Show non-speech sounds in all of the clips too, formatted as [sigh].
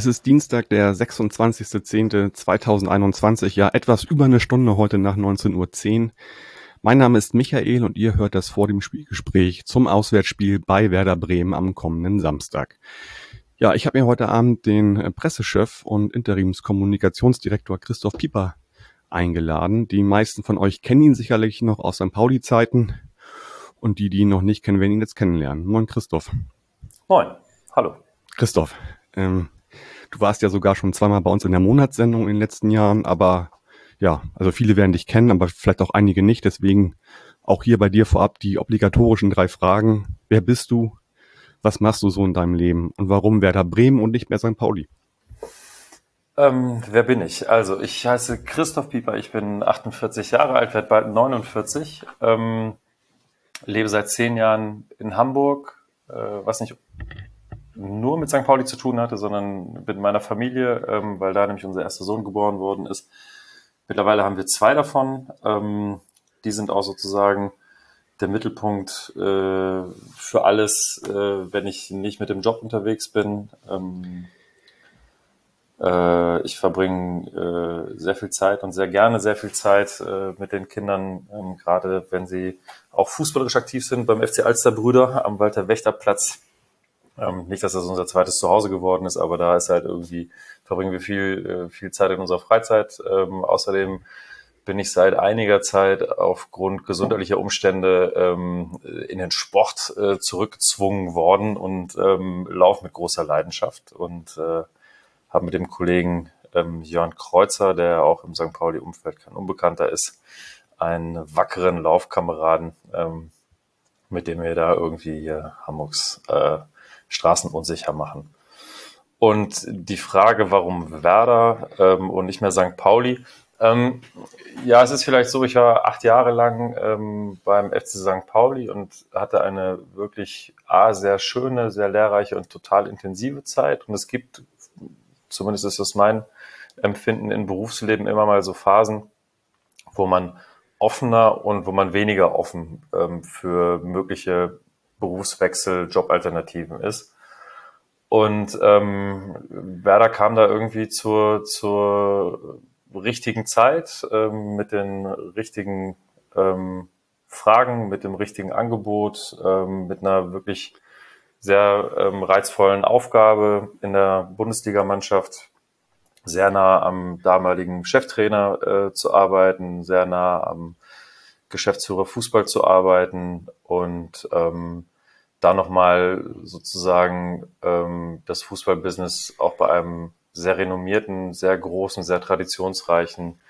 es ist Dienstag, der 26.10.2021, ja etwas über eine Stunde heute nach 19.10 Uhr. Mein Name ist Michael und ihr hört das vor dem Spielgespräch zum Auswärtsspiel bei Werder Bremen am kommenden Samstag. Ja, ich habe mir heute Abend den Pressechef und Interimskommunikationsdirektor Christoph Pieper eingeladen. Die meisten von euch kennen ihn sicherlich noch aus St. Pauli-Zeiten und die, die ihn noch nicht kennen, werden ihn jetzt kennenlernen. Moin Christoph. Moin, hallo. Christoph, ähm, du warst ja sogar schon zweimal bei uns in der Monatssendung in den letzten Jahren, aber ja, also viele werden dich kennen, aber vielleicht auch einige nicht. Deswegen auch hier bei dir vorab die obligatorischen drei Fragen. Wer bist du? Was machst du so in deinem Leben? Und warum Werder Bremen und nicht mehr St. Pauli? Ähm, wer bin ich? Also, ich heiße Christoph Pieper, ich bin 48 Jahre alt, werde bald 49, ähm, lebe seit zehn Jahren in Hamburg, äh, was nicht nur mit St. Pauli zu tun hatte, sondern mit meiner Familie, ähm, weil da nämlich unser erster Sohn geboren worden ist. Mittlerweile haben wir zwei davon. Ähm, die sind auch sozusagen der Mittelpunkt äh, für alles, äh, wenn ich nicht mit dem Job unterwegs bin. Ähm, äh, ich verbringe äh, sehr viel Zeit und sehr gerne sehr viel Zeit äh, mit den Kindern, ähm, gerade wenn sie auch fußballerisch aktiv sind beim FC Alsterbrüder am Walter Wächter Platz. Ähm, nicht, dass das unser zweites Zuhause geworden ist, aber da ist halt irgendwie, verbringen wir viel, äh, viel Zeit in unserer Freizeit. Ähm, außerdem bin ich seit einiger Zeit aufgrund gesundheitlicher Umstände ähm, in den Sport äh, zurückgezwungen worden und ähm, laufe mit großer Leidenschaft und äh, habe mit dem Kollegen ähm, Jörn Kreuzer, der auch im St. Pauli-Umfeld kein Unbekannter ist, einen wackeren Laufkameraden, ähm, mit dem wir da irgendwie hier Hamburgs äh, Straßen unsicher machen. Und die Frage, warum Werder ähm, und nicht mehr St. Pauli, ähm, ja, es ist vielleicht so, ich war acht Jahre lang ähm, beim FC St. Pauli und hatte eine wirklich A, sehr schöne, sehr lehrreiche und total intensive Zeit. Und es gibt, zumindest ist das mein Empfinden im Berufsleben, immer mal so Phasen, wo man offener und wo man weniger offen ähm, für mögliche Berufswechsel, Jobalternativen ist. Und ähm, Werder kam da irgendwie zur, zur richtigen Zeit, ähm, mit den richtigen ähm, Fragen, mit dem richtigen Angebot, ähm, mit einer wirklich sehr ähm, reizvollen Aufgabe in der Bundesligamannschaft, sehr nah am damaligen Cheftrainer äh, zu arbeiten, sehr nah am Geschäftsführer Fußball zu arbeiten und ähm, da nochmal sozusagen ähm, das Fußballbusiness auch bei einem sehr renommierten, sehr großen, sehr traditionsreichen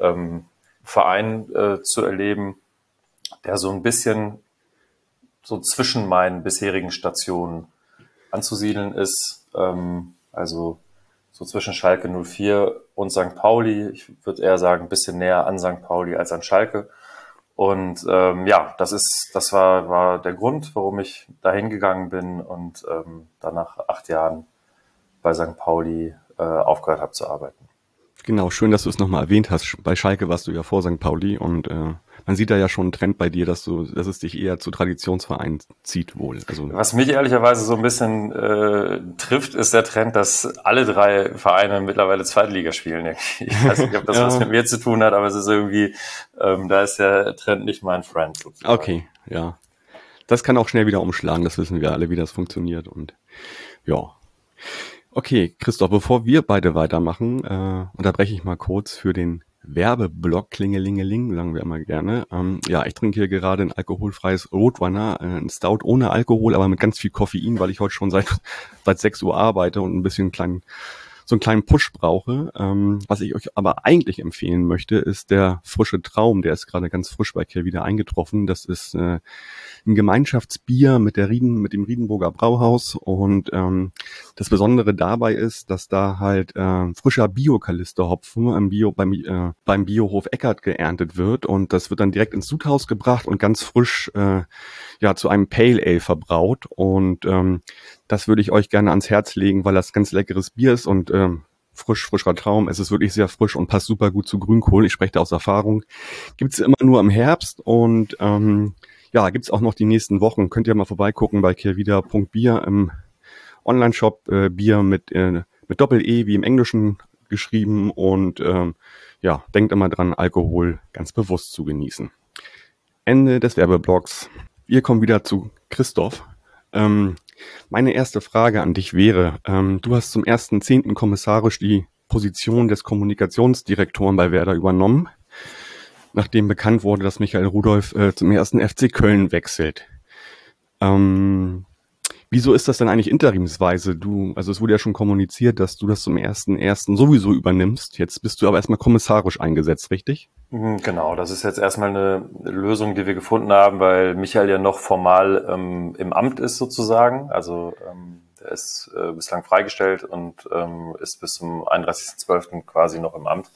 ähm, Verein äh, zu erleben, der so ein bisschen so zwischen meinen bisherigen Stationen anzusiedeln ist. Ähm, also so zwischen Schalke 04 und St. Pauli. Ich würde eher sagen, ein bisschen näher an St. Pauli als an Schalke. Und ähm, ja, das ist, das war, war der Grund, warum ich dahin gegangen bin und ähm, dann nach acht Jahren bei St. Pauli äh, aufgehört habe zu arbeiten. Genau, schön, dass du es nochmal erwähnt hast. Bei Schalke warst du ja vor St. Pauli und äh, man sieht da ja schon einen Trend bei dir, dass du, dass es dich eher zu Traditionsvereinen zieht wohl. Also was mich ehrlicherweise so ein bisschen äh, trifft, ist der Trend, dass alle drei Vereine mittlerweile Zweitliga spielen. Ich weiß nicht, ob das [laughs] ja. was mit mir zu tun hat, aber es ist irgendwie, ähm, da ist der Trend nicht mein Friend. Sozusagen. Okay, ja. Das kann auch schnell wieder umschlagen. Das wissen wir alle, wie das funktioniert und ja. Okay, Christoph, bevor wir beide weitermachen, äh, unterbreche ich mal kurz für den Werbeblock Klingelingeling, sagen wir immer gerne. Ähm, ja, ich trinke hier gerade ein alkoholfreies Roadrunner, äh, ein Stout ohne Alkohol, aber mit ganz viel Koffein, weil ich heute schon seit, [laughs] seit 6 Uhr arbeite und ein bisschen kleinen so einen kleinen Push brauche. Ähm, was ich euch aber eigentlich empfehlen möchte, ist der frische Traum. Der ist gerade ganz frisch bei Kiel wieder eingetroffen. Das ist äh, ein Gemeinschaftsbier mit der Rieden, mit dem Riedenburger Brauhaus. Und ähm, das Besondere dabei ist, dass da halt äh, frischer Bio-Kalisterhopfen im Bio, beim, äh, beim Biohof Eckert geerntet wird. Und das wird dann direkt ins Sudhaus gebracht und ganz frisch äh, ja zu einem Pale Ale verbraut. Und ähm, das würde ich euch gerne ans Herz legen, weil das ganz leckeres Bier ist und ähm, frisch, frischer Traum. Es ist wirklich sehr frisch und passt super gut zu Grünkohl. Ich spreche da aus Erfahrung. Gibt's immer nur im Herbst und ähm, ja, gibt's auch noch die nächsten Wochen. Könnt ihr mal vorbeigucken bei kehrwieder.bier im Online-Shop. Äh, Bier mit, äh, mit Doppel-E wie im Englischen geschrieben und ähm, ja, denkt immer dran, Alkohol ganz bewusst zu genießen. Ende des Werbeblocks. Wir kommen wieder zu Christoph. Ähm, meine erste Frage an dich wäre, ähm, du hast zum ersten zehnten kommissarisch die Position des Kommunikationsdirektoren bei Werder übernommen, nachdem bekannt wurde, dass Michael Rudolph äh, zum ersten FC Köln wechselt. Ähm, Wieso ist das denn eigentlich interimsweise? Du, also es wurde ja schon kommuniziert, dass du das zum ersten ersten sowieso übernimmst. Jetzt bist du aber erstmal kommissarisch eingesetzt, richtig? Mhm, genau, das ist jetzt erstmal eine Lösung, die wir gefunden haben, weil Michael ja noch formal ähm, im Amt ist sozusagen. Also ähm, er ist äh, bislang freigestellt und ähm, ist bis zum 31.12. quasi noch im Amt.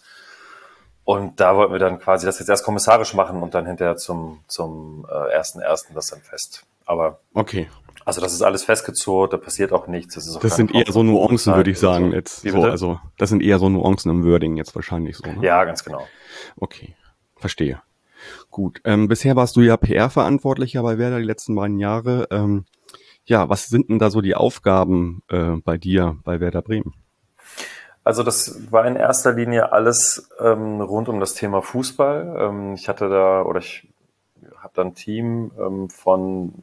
Und da wollten wir dann quasi das jetzt erst kommissarisch machen und dann hinterher zum zum äh, ersten ersten das dann fest. Aber okay, also das ist alles festgezurrt, da passiert auch nichts. Das, das sind eher so Nuancen, würde ich sagen. So. Jetzt so, also das sind eher so Nuancen im Wording jetzt wahrscheinlich so. Ne? Ja, ganz genau. Okay, verstehe. Gut. Ähm, bisher warst du ja PR-Verantwortlicher bei Werder die letzten beiden Jahre. Ähm, ja, was sind denn da so die Aufgaben äh, bei dir bei Werder Bremen? Also das war in erster Linie alles ähm, rund um das Thema Fußball. Ähm, ich hatte da oder ich habe dann ein Team ähm, von,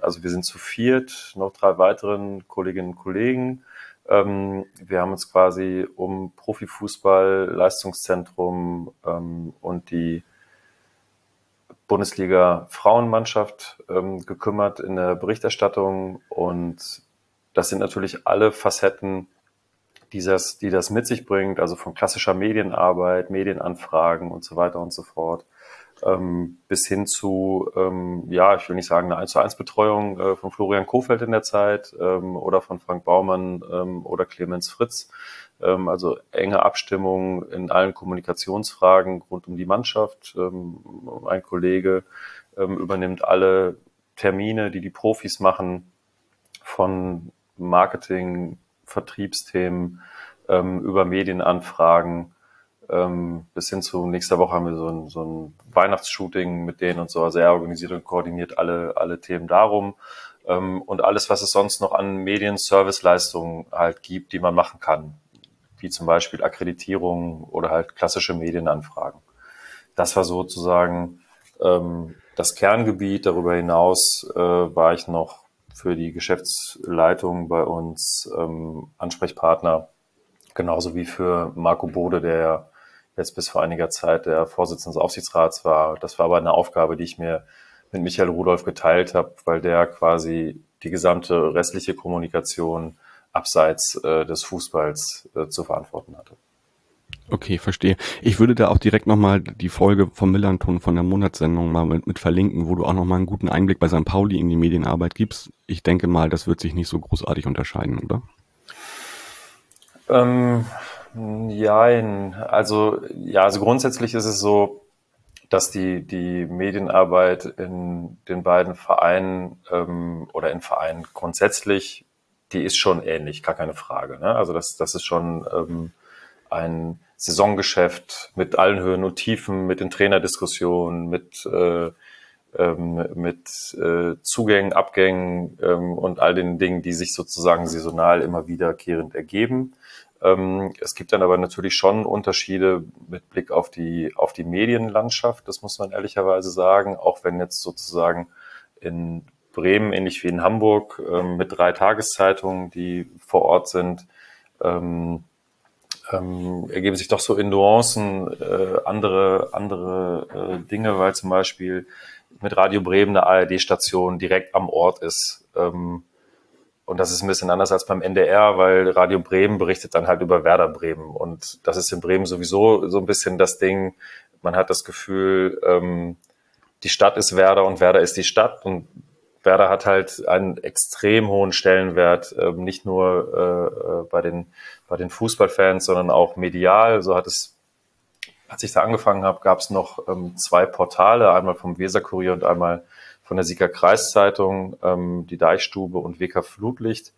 also wir sind zu viert, noch drei weiteren Kolleginnen und Kollegen. Ähm, wir haben uns quasi um Profifußball, Leistungszentrum ähm, und die Bundesliga Frauenmannschaft ähm, gekümmert in der Berichterstattung und das sind natürlich alle Facetten, die das, die das mit sich bringt, also von klassischer Medienarbeit, Medienanfragen und so weiter und so fort ähm, bis hin zu, ähm, ja, ich will nicht sagen eine 1 zu 1 Betreuung äh, von Florian Kofeld in der Zeit ähm, oder von Frank Baumann ähm, oder Clemens Fritz. Ähm, also enge Abstimmung in allen Kommunikationsfragen rund um die Mannschaft. Ähm, ein Kollege ähm, übernimmt alle Termine, die die Profis machen, von Marketing, Vertriebsthemen ähm, über Medienanfragen ähm, bis hin zu nächster Woche haben wir so ein, so ein Weihnachtsshooting mit denen und so. Also er organisiert und koordiniert alle, alle Themen darum. Ähm, und alles, was es sonst noch an Medien-Service-Leistungen halt gibt, die man machen kann. Wie zum Beispiel Akkreditierung oder halt klassische Medienanfragen. Das war sozusagen ähm, das Kerngebiet. Darüber hinaus äh, war ich noch für die Geschäftsleitung bei uns ähm, Ansprechpartner genauso wie für Marco Bode, der jetzt bis vor einiger Zeit der Vorsitzende des Aufsichtsrats war. Das war aber eine Aufgabe, die ich mir mit Michael Rudolph geteilt habe, weil der quasi die gesamte restliche Kommunikation abseits äh, des Fußballs äh, zu verantworten hatte. Okay, verstehe. Ich würde da auch direkt nochmal die Folge vom Millanton von der Monatssendung mal mit, mit verlinken, wo du auch nochmal einen guten Einblick bei St. Pauli in die Medienarbeit gibst. Ich denke mal, das wird sich nicht so großartig unterscheiden, oder? Ähm, Nein, also ja, also grundsätzlich ist es so, dass die, die Medienarbeit in den beiden Vereinen ähm, oder in Vereinen grundsätzlich, die ist schon ähnlich, gar keine Frage. Ne? Also das, das ist schon ähm, ein Saisongeschäft mit allen Höhen und Tiefen, mit den Trainerdiskussionen, mit, äh, ähm, mit äh, Zugängen, Abgängen ähm, und all den Dingen, die sich sozusagen saisonal immer wiederkehrend ergeben. Ähm, es gibt dann aber natürlich schon Unterschiede mit Blick auf die, auf die Medienlandschaft, das muss man ehrlicherweise sagen, auch wenn jetzt sozusagen in Bremen, ähnlich wie in Hamburg, ähm, mit drei Tageszeitungen, die vor Ort sind, ähm, ähm, ergeben sich doch so in Nuancen äh, andere, andere äh, Dinge, weil zum Beispiel mit Radio Bremen eine ARD-Station direkt am Ort ist. Ähm, und das ist ein bisschen anders als beim NDR, weil Radio Bremen berichtet dann halt über Werder Bremen. Und das ist in Bremen sowieso so ein bisschen das Ding. Man hat das Gefühl, ähm, die Stadt ist Werder und Werder ist die Stadt. Und Werder hat halt einen extrem hohen Stellenwert, ähm, nicht nur äh, äh bei, den, bei den Fußballfans, sondern auch medial. So hat es, als ich da angefangen habe, gab es noch ähm, zwei Portale, einmal vom Weserkurier und einmal von der Sieger Kreiszeitung, ähm, die Deichstube und WK Flutlicht,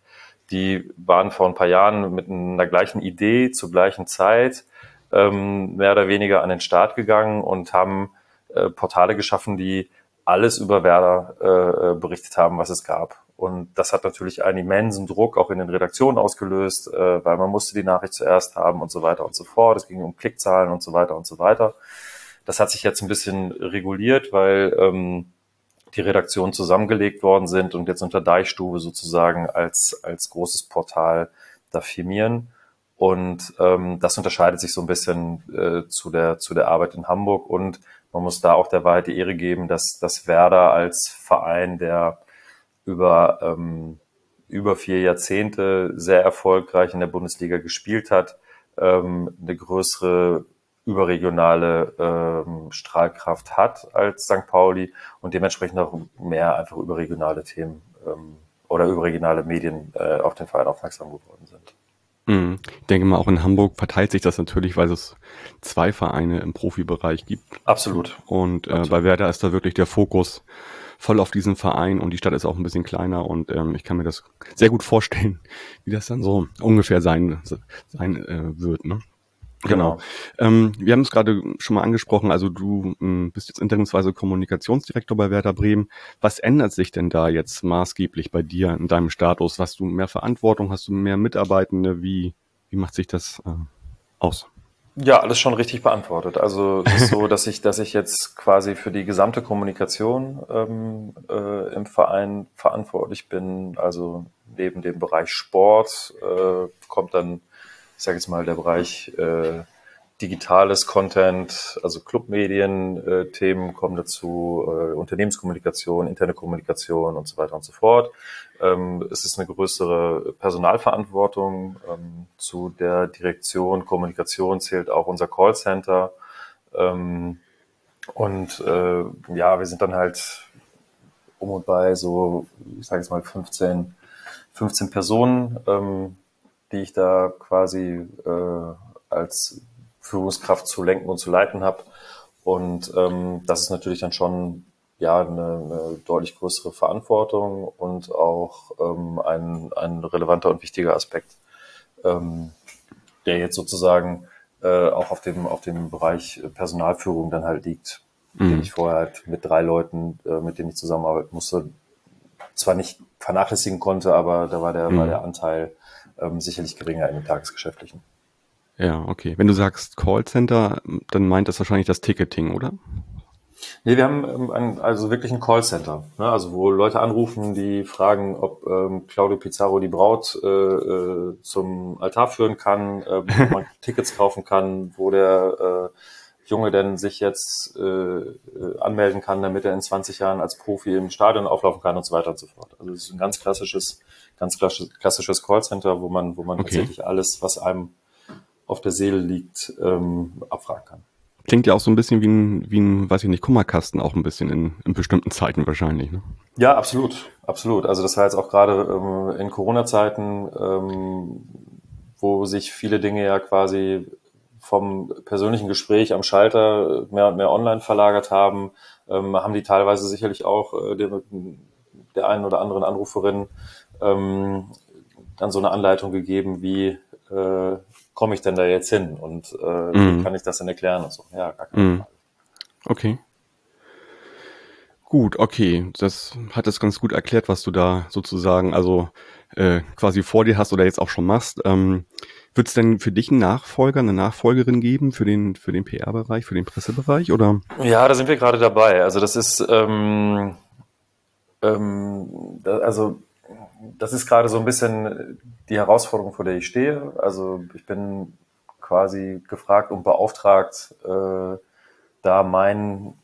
die waren vor ein paar Jahren mit einer gleichen Idee zur gleichen Zeit ähm, mehr oder weniger an den Start gegangen und haben äh, Portale geschaffen, die alles über Werder äh, berichtet haben, was es gab. Und das hat natürlich einen immensen Druck auch in den Redaktionen ausgelöst, äh, weil man musste die Nachricht zuerst haben und so weiter und so fort. Es ging um Klickzahlen und so weiter und so weiter. Das hat sich jetzt ein bisschen reguliert, weil ähm, die Redaktionen zusammengelegt worden sind und jetzt unter Deichstube sozusagen als, als großes Portal da firmieren. Und ähm, das unterscheidet sich so ein bisschen äh, zu, der, zu der Arbeit in Hamburg. Und man muss da auch der Wahrheit die Ehre geben, dass, dass Werder als Verein, der über, ähm, über vier Jahrzehnte sehr erfolgreich in der Bundesliga gespielt hat, ähm, eine größere überregionale ähm, Strahlkraft hat als St. Pauli und dementsprechend auch mehr einfach überregionale Themen ähm, oder überregionale Medien äh, auf den Verein aufmerksam geworden sind. Mhm. Ich denke mal, auch in Hamburg verteilt sich das natürlich, weil es zwei Vereine im Profibereich gibt. Absolut. Und äh, Absolut. bei Werder ist da wirklich der Fokus voll auf diesen Verein und die Stadt ist auch ein bisschen kleiner und ähm, ich kann mir das sehr gut vorstellen, [laughs] wie das dann so ungefähr sein, sein äh, wird. Ne? Genau. genau. Ähm, wir haben es gerade schon mal angesprochen, also du ähm, bist jetzt interimsweise Kommunikationsdirektor bei Werder Bremen. Was ändert sich denn da jetzt maßgeblich bei dir in deinem Status? Hast du mehr Verantwortung? Hast du mehr Mitarbeitende? Wie, wie macht sich das äh, aus? Ja, alles schon richtig beantwortet. Also es ist so, [laughs] dass ich, dass ich jetzt quasi für die gesamte Kommunikation ähm, äh, im Verein verantwortlich bin. Also neben dem Bereich Sport äh, kommt dann, ich sage jetzt mal, der Bereich äh, digitales Content, also Clubmedien, äh, kommen dazu, äh, Unternehmenskommunikation, interne Kommunikation und so weiter und so fort. Ähm, es ist eine größere Personalverantwortung. Ähm, zu der Direktion Kommunikation zählt auch unser Callcenter. Ähm, und äh, ja, wir sind dann halt um und bei so, ich sage jetzt mal 15, 15 Personen, ähm, die ich da quasi äh, als Führungskraft zu lenken und zu leiten habe. Und ähm, das ist natürlich dann schon ja eine, eine deutlich größere Verantwortung und auch ähm, ein, ein relevanter und wichtiger Aspekt, ähm, der jetzt sozusagen äh, auch auf dem auf dem Bereich Personalführung dann halt liegt, mhm. den ich vorher halt mit drei Leuten, äh, mit denen ich zusammenarbeiten musste, zwar nicht vernachlässigen konnte, aber da war der mhm. war der Anteil ähm, sicherlich geringer in den Tagesgeschäftlichen. Ja, okay. Wenn du sagst Callcenter, dann meint das wahrscheinlich das Ticketing, oder? Nee, wir haben ähm, ein, also wirklich ein Callcenter, ne? also wo Leute anrufen, die fragen, ob ähm, Claudio Pizarro die Braut äh, äh, zum Altar führen kann, äh, wo man [laughs] Tickets kaufen kann, wo der äh, Junge denn sich jetzt äh, äh anmelden kann, damit er in 20 Jahren als Profi im Stadion auflaufen kann und so weiter und so fort. Also es ist ein ganz klassisches, ganz klassisches Callcenter, wo man, wo man okay. tatsächlich alles, was einem auf der Seele liegt, ähm, abfragen kann. Klingt ja auch so ein bisschen wie ein, wie ein, weiß ich nicht, Kummerkasten auch ein bisschen in, in bestimmten Zeiten wahrscheinlich. Ne? Ja, absolut, absolut. Also das war jetzt auch gerade ähm, in Corona-Zeiten, ähm, wo sich viele Dinge ja quasi vom persönlichen Gespräch am Schalter mehr und mehr online verlagert haben, ähm, haben die teilweise sicherlich auch äh, der, der einen oder anderen Anruferin ähm, dann so eine Anleitung gegeben, wie äh, komme ich denn da jetzt hin und äh, mhm. wie kann ich das denn erklären und so. Ja, gar keine mhm. Frage. Okay. Gut, okay. Das hat es ganz gut erklärt, was du da sozusagen also äh, quasi vor dir hast oder jetzt auch schon machst. Ähm, Wird es denn für dich einen Nachfolger, eine Nachfolgerin geben für den, für den PR-Bereich, für den Pressebereich? Oder? Ja, da sind wir gerade dabei. Also das ist ähm, ähm, da, also das ist gerade so ein bisschen die Herausforderung, vor der ich stehe. Also ich bin quasi gefragt und beauftragt, äh, da mein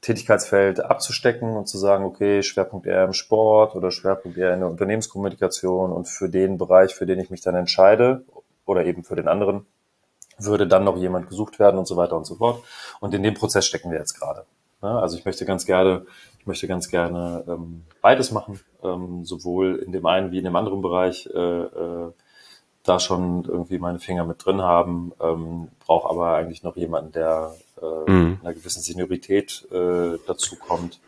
Tätigkeitsfeld abzustecken und zu sagen, okay, Schwerpunkt eher im Sport oder Schwerpunkt eher in der Unternehmenskommunikation und für den Bereich, für den ich mich dann entscheide oder eben für den anderen, würde dann noch jemand gesucht werden und so weiter und so fort. Und in dem Prozess stecken wir jetzt gerade. Also ich möchte ganz gerne ich möchte ganz gerne ähm, beides machen, ähm, sowohl in dem einen wie in dem anderen Bereich. Äh, äh, da schon irgendwie meine Finger mit drin haben, ähm, brauche aber eigentlich noch jemanden, der äh, mhm. einer gewissen Seniorität äh, dazu kommt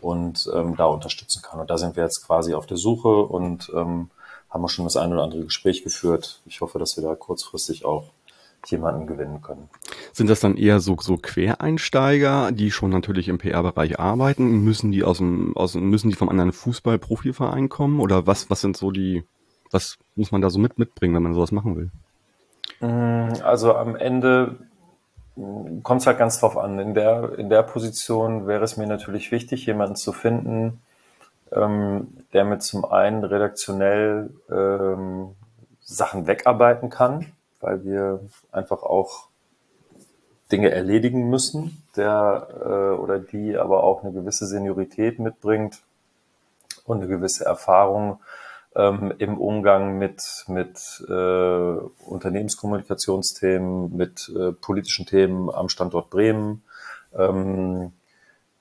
und ähm, da unterstützen kann. Und da sind wir jetzt quasi auf der Suche und ähm, haben wir schon das ein oder andere Gespräch geführt. Ich hoffe, dass wir da kurzfristig auch jemanden gewinnen können. Sind das dann eher so, so Quereinsteiger, die schon natürlich im PR-Bereich arbeiten? Müssen die aus dem, aus, müssen die vom anderen Fußball-Profiverein kommen? Oder was, was sind so die, was muss man da so mit, mitbringen, wenn man sowas machen will? Mm, also am Ende kommt es halt ganz drauf an. In der, in der Position wäre es mir natürlich wichtig, jemanden zu finden, ähm, der mit zum einen redaktionell ähm, Sachen wegarbeiten kann, weil wir einfach auch Dinge erledigen müssen, der äh, oder die aber auch eine gewisse Seniorität mitbringt und eine gewisse Erfahrung ähm, im Umgang mit, mit äh, Unternehmenskommunikationsthemen, mit äh, politischen Themen am Standort Bremen. Ähm,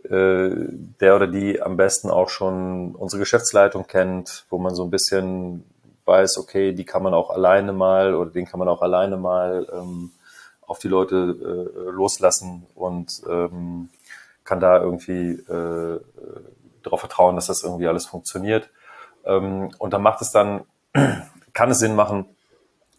äh, der oder die am besten auch schon unsere Geschäftsleitung kennt, wo man so ein bisschen weiß, okay, die kann man auch alleine mal oder den kann man auch alleine mal ähm, auf die Leute äh, loslassen und ähm, kann da irgendwie äh, darauf vertrauen, dass das irgendwie alles funktioniert. Ähm, und dann macht es dann, [clears throat] kann es Sinn machen,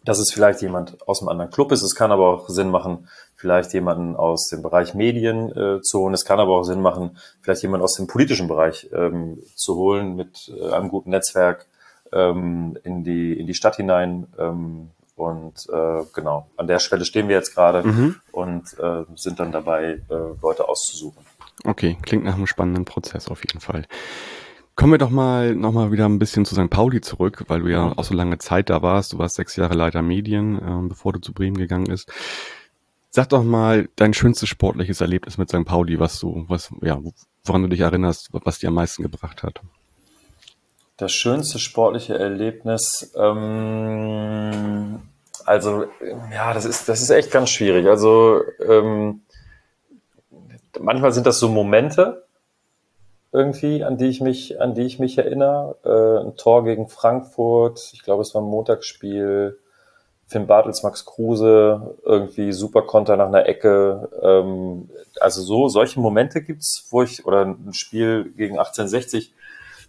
dass es vielleicht jemand aus einem anderen Club ist. Es kann aber auch Sinn machen, vielleicht jemanden aus dem Bereich Medien äh, zu holen. Es kann aber auch Sinn machen, vielleicht jemanden aus dem politischen Bereich ähm, zu holen mit äh, einem guten Netzwerk ähm, in, die, in die Stadt hinein. Ähm, und äh, genau, an der Schwelle stehen wir jetzt gerade mhm. und äh, sind dann dabei, äh, Leute auszusuchen. Okay, klingt nach einem spannenden Prozess auf jeden Fall. Kommen wir doch mal noch mal wieder ein bisschen zu St. Pauli zurück, weil du ja auch so lange Zeit da warst. Du warst sechs Jahre Leiter Medien, äh, bevor du zu Bremen gegangen bist. Sag doch mal dein schönstes sportliches Erlebnis mit St. Pauli, was du, was, ja, woran du dich erinnerst, was dir am meisten gebracht hat. Das schönste sportliche Erlebnis, ähm, also ja, das ist, das ist echt ganz schwierig. Also ähm, manchmal sind das so Momente, irgendwie, an die ich mich, an die ich mich erinnere. Äh, ein Tor gegen Frankfurt, ich glaube, es war ein Montagsspiel. Finn Bartels, Max Kruse, irgendwie super Konter nach einer Ecke. Ähm, also so, solche Momente gibt's, wo ich, oder ein Spiel gegen 1860,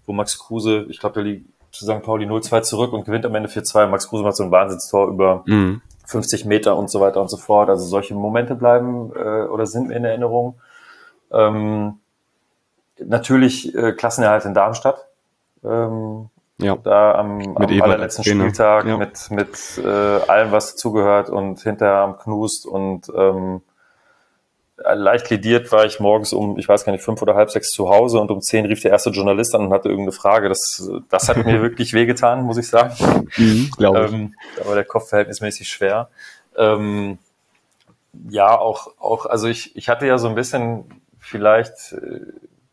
wo Max Kruse, ich glaube, der liegt zu St. Pauli 0-2 zurück und gewinnt am Ende 4-2. Max Kruse macht so ein Wahnsinnstor über mhm. 50 Meter und so weiter und so fort. Also solche Momente bleiben äh, oder sind mir in Erinnerung. Ähm, natürlich äh, Klassenerhalt in Darmstadt. Ähm, ja. Da am, am allerletzten Spieltag ja. mit, mit äh, allem, was zugehört und hinterher am Knust und ähm, leicht lidiert war ich morgens um, ich weiß gar nicht, fünf oder halb sechs zu Hause und um zehn rief der erste Journalist an und hatte irgendeine Frage. Das, das hat mir [laughs] wirklich wehgetan, muss ich sagen. Mhm, glaube ich. Ähm, da war der Kopf verhältnismäßig schwer. Ähm, ja, auch, auch, also ich, ich hatte ja so ein bisschen vielleicht äh,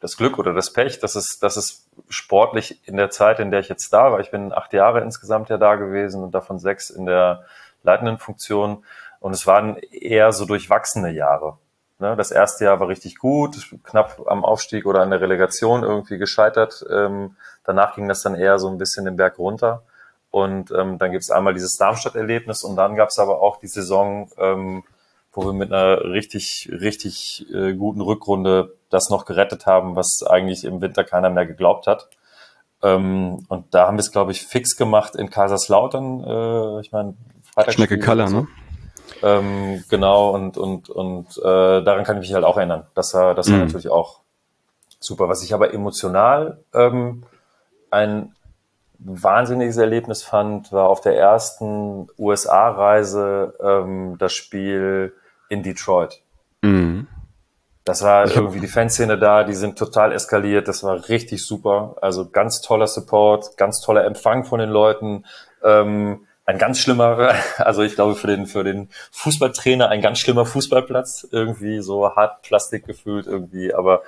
das Glück oder das Pech, dass es, dass es sportlich in der Zeit, in der ich jetzt da war, ich bin acht Jahre insgesamt ja da gewesen und davon sechs in der leitenden Funktion. Und es waren eher so durchwachsene Jahre. Ne, das erste Jahr war richtig gut, knapp am Aufstieg oder an der Relegation irgendwie gescheitert. Ähm, danach ging das dann eher so ein bisschen den Berg runter. Und ähm, dann gibt es einmal dieses Darmstadt-Erlebnis und dann gab es aber auch die Saison, ähm, wo wir mit einer richtig, richtig äh, guten Rückrunde das noch gerettet haben, was eigentlich im Winter keiner mehr geglaubt hat. Ähm, und da haben wir es, glaube ich, fix gemacht in Kaiserslautern. Äh, ich meine, Schnecke Kaller, so. ne? Ähm, genau, und, und, und äh, daran kann ich mich halt auch erinnern. Das war, das war mhm. natürlich auch super. Was ich aber emotional ähm, ein wahnsinniges Erlebnis fand, war auf der ersten USA-Reise ähm, das Spiel in Detroit. Mhm. Das war irgendwie die Fanszene da, die sind total eskaliert, das war richtig super. Also ganz toller Support, ganz toller Empfang von den Leuten. Ähm, ein ganz schlimmer, [laughs] also ich glaube für den, für den Fußballtrainer ein ganz schlimmer Fußballplatz, irgendwie so hart Plastik gefühlt irgendwie, aber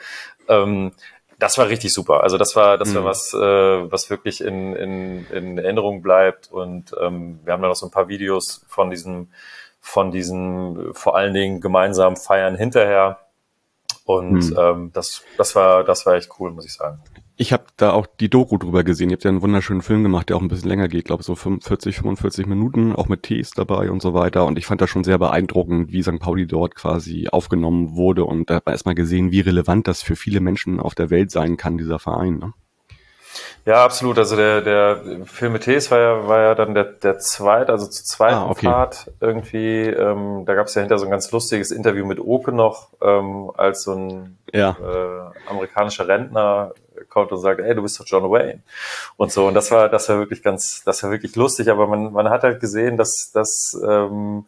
ähm, das war richtig super. Also das war, das mhm. war was, äh, was wirklich in, in, in Erinnerung bleibt. Und ähm, wir haben da noch so ein paar Videos von diesem, von diesen vor allen Dingen gemeinsamen Feiern hinterher. Und hm. ähm, das, das war, das war echt cool, muss ich sagen. Ich habe da auch die Doku drüber gesehen. Ihr habt ja einen wunderschönen Film gemacht, der auch ein bisschen länger geht, glaube so 45, 45 Minuten, auch mit Tees dabei und so weiter. Und ich fand das schon sehr beeindruckend, wie St. Pauli dort quasi aufgenommen wurde. Und da hat man erstmal gesehen, wie relevant das für viele Menschen auf der Welt sein kann, dieser Verein. Ne? Ja, absolut. Also der, der Film mit Tees war ja, war ja dann der, der zweite, also zu zweiten ah, okay. Fahrt irgendwie. Ähm, da gab es ja hinter so ein ganz lustiges Interview mit Oke noch, ähm, als so ein ja. äh, amerikanischer Rentner kommt und sagt, ey, du bist doch John Wayne. Und so. Und das war, das war wirklich ganz, das war wirklich lustig. Aber man, man hat halt gesehen, dass, dass ähm,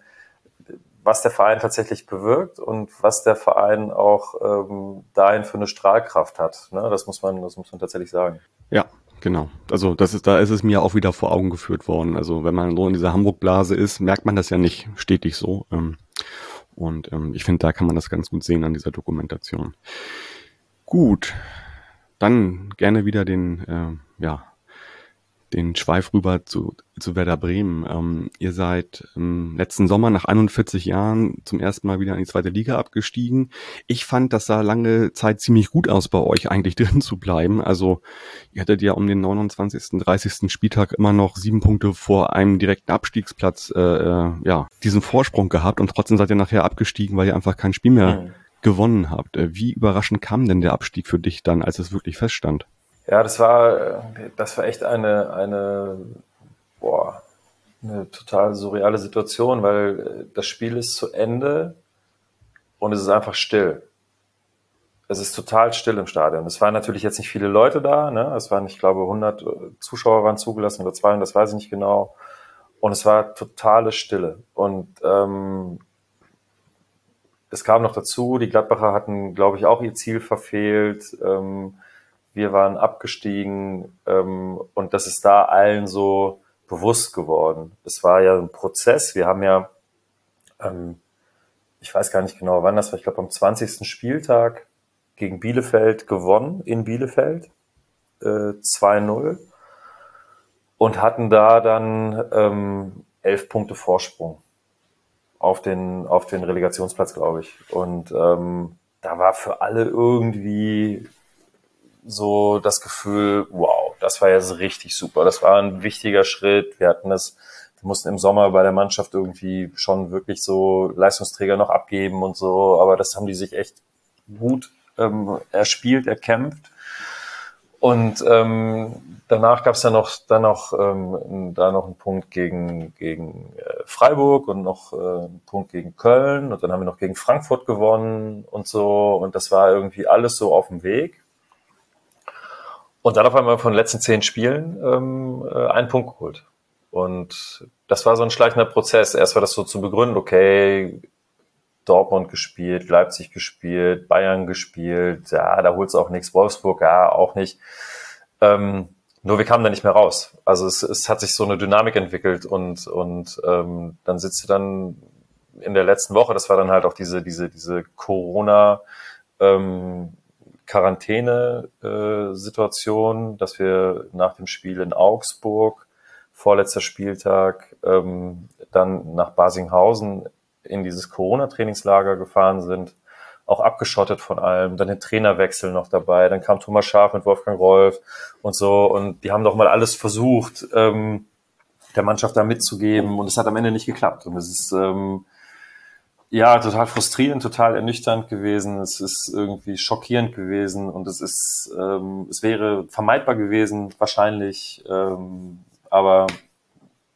was der Verein tatsächlich bewirkt und was der Verein auch ähm, dahin für eine Strahlkraft hat. Ne? Das muss man, das muss man tatsächlich sagen. Ja, Genau. Also das ist, da ist es mir auch wieder vor Augen geführt worden. Also wenn man so in dieser Hamburg-Blase ist, merkt man das ja nicht stetig so. Ähm, und ähm, ich finde, da kann man das ganz gut sehen an dieser Dokumentation. Gut, dann gerne wieder den, äh, ja, den Schweif rüber zu, zu Werder Bremen. Ähm, ihr seid ähm, letzten Sommer nach 41 Jahren zum ersten Mal wieder in die zweite Liga abgestiegen. Ich fand, das sah lange Zeit ziemlich gut aus bei euch, eigentlich [laughs] drin zu bleiben. Also ihr hattet ja um den 29., 30. Spieltag immer noch sieben Punkte vor einem direkten Abstiegsplatz, äh, äh, ja, diesen Vorsprung gehabt und trotzdem seid ihr nachher abgestiegen, weil ihr einfach kein Spiel mehr mhm. gewonnen habt. Äh, wie überraschend kam denn der Abstieg für dich dann, als es wirklich feststand? Ja, das war, das war echt eine, eine, boah, eine total surreale Situation, weil das Spiel ist zu Ende und es ist einfach still. Es ist total still im Stadion. Es waren natürlich jetzt nicht viele Leute da, ne? Es waren, ich glaube, 100 Zuschauer waren zugelassen oder 200, das weiß ich nicht genau. Und es war totale Stille. Und ähm, es kam noch dazu, die Gladbacher hatten, glaube ich, auch ihr Ziel verfehlt. Ähm, wir waren abgestiegen ähm, und das ist da allen so bewusst geworden. Es war ja ein Prozess. Wir haben ja, ähm, ich weiß gar nicht genau, wann das war, ich glaube am 20. Spieltag gegen Bielefeld gewonnen, in Bielefeld, äh, 2-0 und hatten da dann ähm, elf Punkte Vorsprung auf den, auf den Relegationsplatz, glaube ich. Und ähm, da war für alle irgendwie so das Gefühl, wow, das war jetzt richtig super. Das war ein wichtiger Schritt. Wir hatten es, wir mussten im Sommer bei der Mannschaft irgendwie schon wirklich so Leistungsträger noch abgeben und so, aber das haben die sich echt gut ähm, erspielt, erkämpft. Und ähm, danach gab es ja noch dann noch ähm, da noch einen Punkt gegen gegen äh, Freiburg und noch äh, einen Punkt gegen Köln und dann haben wir noch gegen Frankfurt gewonnen und so und das war irgendwie alles so auf dem Weg. Und dann auf einmal von den letzten zehn Spielen ähm, äh, einen Punkt geholt. Und das war so ein schleichender Prozess. Erst war das so zu begründen, okay, Dortmund gespielt, Leipzig gespielt, Bayern gespielt, ja, da holt's auch nichts, Wolfsburg, ja, auch nicht. Ähm, nur wir kamen da nicht mehr raus. Also es, es hat sich so eine Dynamik entwickelt und, und ähm, dann sitzt du dann in der letzten Woche, das war dann halt auch diese, diese, diese Corona, ähm, Quarantäne-Situation, äh, dass wir nach dem Spiel in Augsburg, vorletzter Spieltag, ähm, dann nach Basinghausen in dieses Corona-Trainingslager gefahren sind, auch abgeschottet von allem, dann den Trainerwechsel noch dabei, dann kam Thomas Schaf mit Wolfgang Rolf und so und die haben doch mal alles versucht, ähm, der Mannschaft da mitzugeben und es hat am Ende nicht geklappt und es ist ähm, ja, total frustrierend, total ernüchternd gewesen. Es ist irgendwie schockierend gewesen und es ist, ähm, es wäre vermeidbar gewesen, wahrscheinlich. Ähm, aber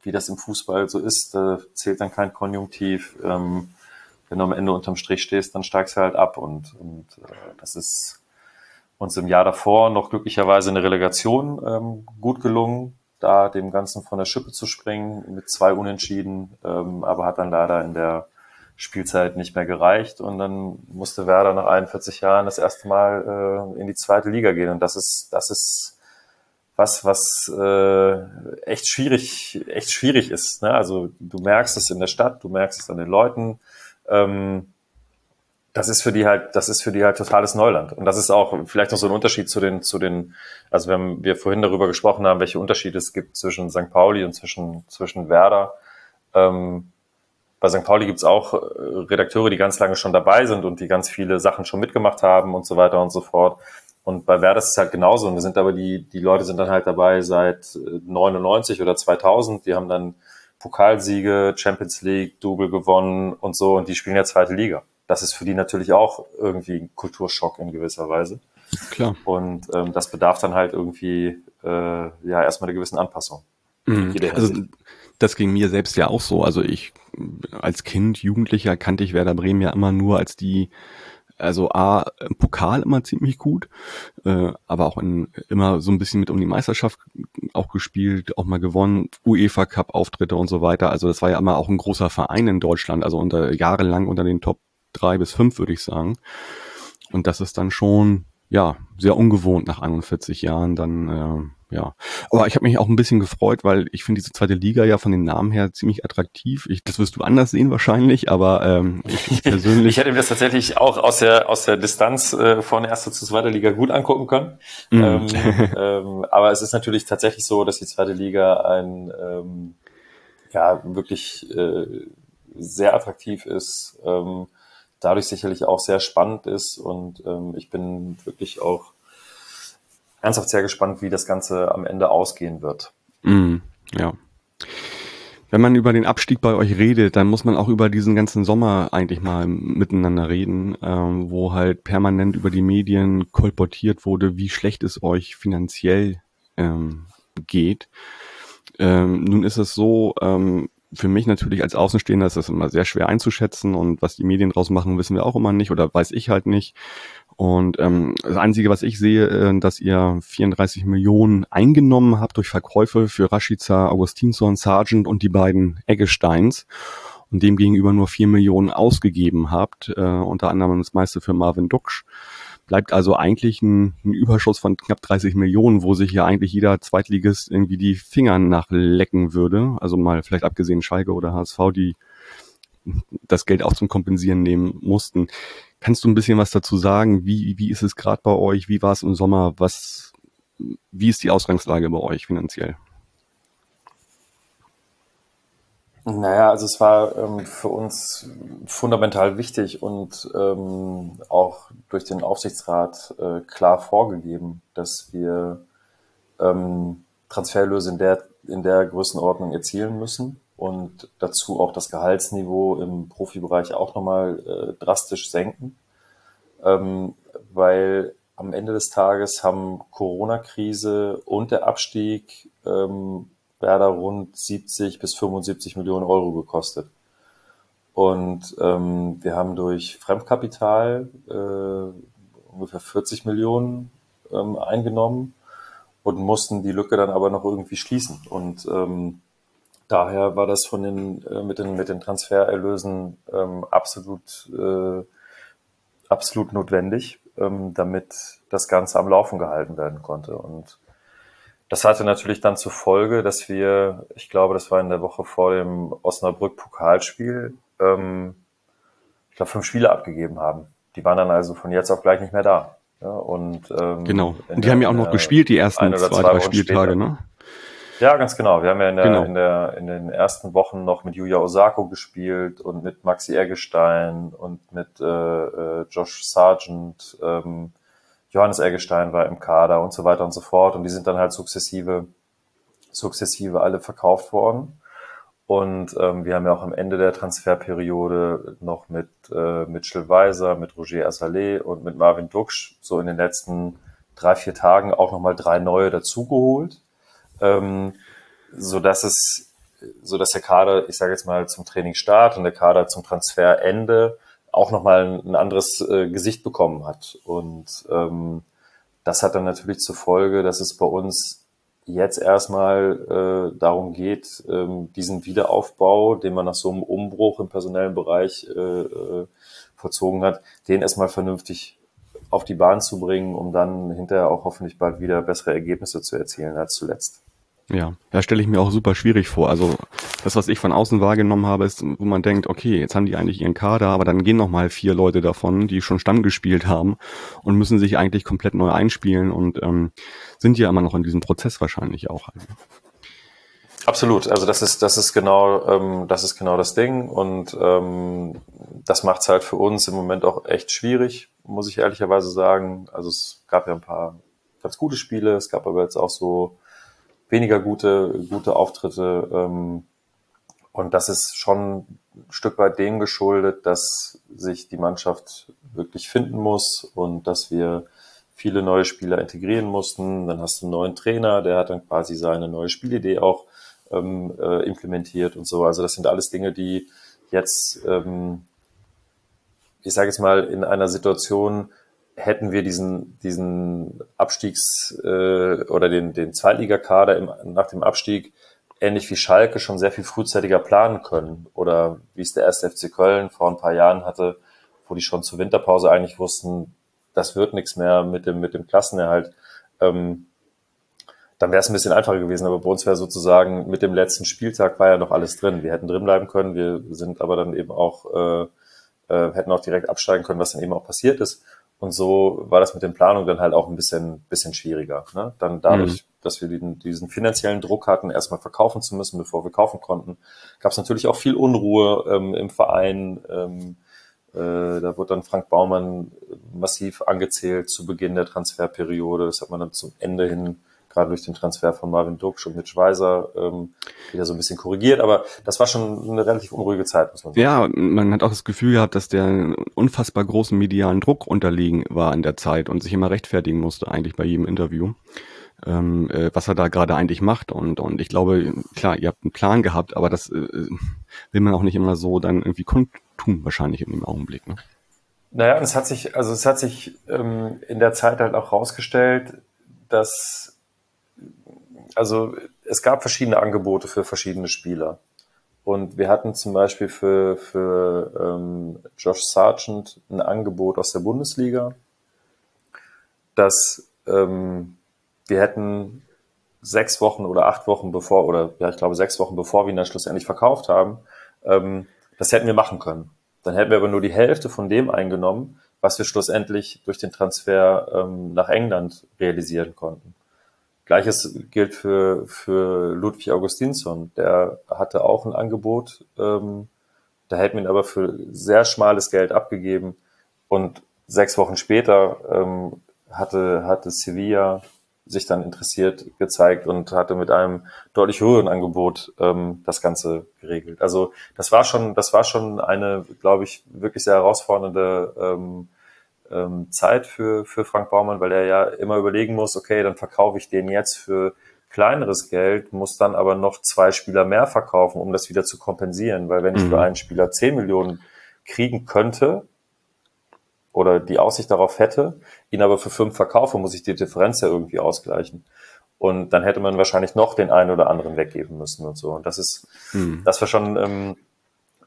wie das im Fußball so ist, da zählt dann kein Konjunktiv. Ähm, wenn du am Ende unterm Strich stehst, dann steigst du halt ab und, und äh, das ist uns im Jahr davor noch glücklicherweise eine Relegation ähm, gut gelungen, da dem Ganzen von der Schippe zu springen mit zwei Unentschieden, ähm, aber hat dann leider in der Spielzeit nicht mehr gereicht und dann musste Werder nach 41 Jahren das erste Mal äh, in die zweite Liga gehen und das ist das ist was was äh, echt schwierig echt schwierig ist. Ne? Also du merkst es in der Stadt, du merkst es an den Leuten. Ähm, das ist für die halt, das ist für die halt totales Neuland. Und das ist auch vielleicht noch so ein Unterschied zu den, zu den, also wenn wir vorhin darüber gesprochen haben, welche Unterschiede es gibt zwischen St. Pauli und zwischen, zwischen Werder. Ähm, bei St. Pauli gibt's auch äh, Redakteure, die ganz lange schon dabei sind und die ganz viele Sachen schon mitgemacht haben und so weiter und so fort. Und bei Werder ist es halt genauso. Und wir sind aber die, die Leute sind dann halt dabei seit 99 äh, oder 2000. Die haben dann Pokalsiege, Champions League, Double gewonnen und so. Und die spielen ja zweite Liga. Das ist für die natürlich auch irgendwie ein Kulturschock in gewisser Weise. Klar. Und ähm, das bedarf dann halt irgendwie äh, ja erstmal eine gewissen Anpassung. Mhm. Also das ging mir selbst ja auch so. Also ich als Kind, Jugendlicher kannte ich Werder Bremen ja immer nur als die also A, im Pokal immer ziemlich gut, äh, aber auch in, immer so ein bisschen mit um die Meisterschaft auch gespielt, auch mal gewonnen, UEFA Cup Auftritte und so weiter. Also das war ja immer auch ein großer Verein in Deutschland, also unter jahrelang unter den Top drei bis fünf würde ich sagen. Und das ist dann schon ja sehr ungewohnt nach 41 Jahren dann äh, ja. Aber ich habe mich auch ein bisschen gefreut, weil ich finde diese zweite Liga ja von den Namen her ziemlich attraktiv. Ich, das wirst du anders sehen wahrscheinlich, aber ähm, ich [laughs] persönlich. ich hätte mir das tatsächlich auch aus der aus der Distanz äh, von erster zu zweiter Liga gut angucken können. Mm. Ähm, [laughs] ähm, aber es ist natürlich tatsächlich so, dass die zweite Liga ein ähm, ja wirklich äh, sehr attraktiv ist, ähm, dadurch sicherlich auch sehr spannend ist und ähm, ich bin wirklich auch ernsthaft sehr gespannt, wie das Ganze am Ende ausgehen wird. Mm, ja. Wenn man über den Abstieg bei euch redet, dann muss man auch über diesen ganzen Sommer eigentlich mal miteinander reden, ähm, wo halt permanent über die Medien kolportiert wurde, wie schlecht es euch finanziell ähm, geht. Ähm, nun ist es so, ähm, für mich natürlich als Außenstehender ist das immer sehr schwer einzuschätzen und was die Medien draus machen, wissen wir auch immer nicht oder weiß ich halt nicht. Und ähm, das Einzige, was ich sehe, äh, dass ihr 34 Millionen eingenommen habt durch Verkäufe für Rashica, Augustinsson, Sargent und die beiden Eggesteins und dem gegenüber nur 4 Millionen ausgegeben habt, äh, unter anderem das meiste für Marvin Duksch. Bleibt also eigentlich ein, ein Überschuss von knapp 30 Millionen, wo sich ja eigentlich jeder Zweitligist irgendwie die Finger nachlecken würde. Also mal vielleicht abgesehen Schalke oder HSV, die das Geld auch zum Kompensieren nehmen mussten. Kannst du ein bisschen was dazu sagen? Wie, wie ist es gerade bei euch? Wie war es im Sommer? Was, wie ist die Ausgangslage bei euch finanziell? Naja, also es war ähm, für uns fundamental wichtig und ähm, auch durch den Aufsichtsrat äh, klar vorgegeben, dass wir ähm, Transferlöse in der, in der Größenordnung erzielen müssen und dazu auch das Gehaltsniveau im Profibereich auch nochmal äh, drastisch senken, ähm, weil am Ende des Tages haben Corona-Krise und der Abstieg ähm, Werder rund 70 bis 75 Millionen Euro gekostet. Und ähm, wir haben durch Fremdkapital äh, ungefähr 40 Millionen ähm, eingenommen und mussten die Lücke dann aber noch irgendwie schließen. Und ähm, daher war das von den äh, mit den mit den Transfererlösen ähm, absolut äh, absolut notwendig, ähm, damit das Ganze am Laufen gehalten werden konnte. Und das hatte natürlich dann zur Folge, dass wir, ich glaube, das war in der Woche vor dem Osnabrück-Pokalspiel, ähm, ich glaube, fünf Spiele abgegeben haben. Die waren dann also von jetzt auf gleich nicht mehr da. Ja, und ähm, genau. Und die haben ja auch noch gespielt die ersten zwei, zwei drei Spieltage, ne? Ja, ganz genau. Wir haben ja in, der, genau. in, der, in den ersten Wochen noch mit Yuya Osako gespielt und mit Maxi Eggestein und mit äh, äh, Josh Sargent. Ähm, Johannes Eggestein war im Kader und so weiter und so fort. Und die sind dann halt sukzessive, sukzessive alle verkauft worden. Und ähm, wir haben ja auch am Ende der Transferperiode noch mit äh, Mitchell Weiser, mit Roger Assalé und mit Marvin Duksch so in den letzten drei, vier Tagen auch nochmal drei neue dazugeholt ähm, so dass es, so dass der Kader, ich sage jetzt mal zum Trainingsstart und der Kader zum Transferende auch nochmal ein, anderes äh, Gesicht bekommen hat. Und ähm, das hat dann natürlich zur Folge, dass es bei uns jetzt erstmal äh, darum geht, ähm, diesen Wiederaufbau, den man nach so einem Umbruch im personellen Bereich äh, äh, vollzogen hat, den erstmal vernünftig auf die Bahn zu bringen, um dann hinterher auch hoffentlich bald wieder bessere Ergebnisse zu erzielen als zuletzt. Ja, da stelle ich mir auch super schwierig vor. Also das, was ich von außen wahrgenommen habe, ist, wo man denkt, okay, jetzt haben die eigentlich ihren Kader, aber dann gehen noch mal vier Leute davon, die schon Stamm gespielt haben und müssen sich eigentlich komplett neu einspielen und ähm, sind ja immer noch in diesem Prozess wahrscheinlich auch. Absolut. Also das ist das ist genau ähm, das ist genau das Ding und ähm, das macht es halt für uns im Moment auch echt schwierig, muss ich ehrlicherweise sagen. Also es gab ja ein paar ganz gute Spiele, es gab aber jetzt auch so weniger gute, gute Auftritte. Ähm, und das ist schon ein Stück weit dem geschuldet, dass sich die Mannschaft wirklich finden muss und dass wir viele neue Spieler integrieren mussten. Dann hast du einen neuen Trainer, der hat dann quasi seine neue Spielidee auch ähm, äh, implementiert und so. Also das sind alles Dinge, die jetzt, ähm, ich sage jetzt mal, in einer Situation hätten wir diesen, diesen Abstiegs- äh, oder den, den Zweitligakader im, nach dem Abstieg ähnlich wie Schalke schon sehr viel frühzeitiger planen können. Oder wie es der erste FC Köln vor ein paar Jahren hatte, wo die schon zur Winterpause eigentlich wussten, das wird nichts mehr mit dem, mit dem Klassenerhalt. Ähm, dann wäre es ein bisschen einfacher gewesen. Aber bei uns wäre sozusagen mit dem letzten Spieltag war ja noch alles drin. Wir hätten drin bleiben können. Wir sind aber dann eben auch, äh, äh, hätten auch direkt absteigen können, was dann eben auch passiert ist. Und so war das mit den Planungen dann halt auch ein bisschen, bisschen schwieriger. Ne? Dann dadurch, mhm. dass wir diesen, diesen finanziellen Druck hatten, erstmal verkaufen zu müssen, bevor wir kaufen konnten, gab es natürlich auch viel Unruhe ähm, im Verein. Ähm, äh, da wurde dann Frank Baumann massiv angezählt zu Beginn der Transferperiode. Das hat man dann zum Ende hin gerade durch den Transfer von Marvin Duksch und Mitch Weiser ähm, wieder so ein bisschen korrigiert. Aber das war schon eine relativ unruhige Zeit, muss man sagen. Ja, man hat auch das Gefühl gehabt, dass der unfassbar großen medialen Druck unterliegen war in der Zeit und sich immer rechtfertigen musste eigentlich bei jedem Interview. Ähm, äh, was er da gerade eigentlich macht und und ich glaube klar ihr habt einen Plan gehabt aber das äh, will man auch nicht immer so dann irgendwie kundtun wahrscheinlich in dem Augenblick ne? Naja, es hat sich, also es hat sich ähm, in der Zeit halt auch rausgestellt, dass also es gab verschiedene Angebote für verschiedene Spieler. Und wir hatten zum Beispiel für, für ähm, Josh Sargent ein Angebot aus der Bundesliga, dass ähm, wir hätten sechs Wochen oder acht Wochen bevor, oder ja, ich glaube sechs Wochen bevor wir ihn dann schlussendlich verkauft haben, ähm, das hätten wir machen können. Dann hätten wir aber nur die Hälfte von dem eingenommen, was wir schlussendlich durch den Transfer ähm, nach England realisieren konnten. Gleiches gilt für, für Ludwig Augustinsson. Der hatte auch ein Angebot. Ähm, da hätten wir ihn aber für sehr schmales Geld abgegeben. Und sechs Wochen später ähm, hatte, hatte Sevilla sich dann interessiert gezeigt und hatte mit einem deutlich höheren Angebot ähm, das Ganze geregelt. Also das war schon, das war schon eine, glaube ich, wirklich sehr herausfordernde ähm, ähm, Zeit für, für Frank Baumann, weil er ja immer überlegen muss, okay, dann verkaufe ich den jetzt für kleineres Geld, muss dann aber noch zwei Spieler mehr verkaufen, um das wieder zu kompensieren. Weil wenn ich für mhm. einen Spieler 10 Millionen kriegen könnte oder die Aussicht darauf hätte, ihn aber für fünf verkaufe, muss ich die Differenz ja irgendwie ausgleichen. Und dann hätte man wahrscheinlich noch den einen oder anderen weggeben müssen und so. Und das ist, mhm. das war schon ähm,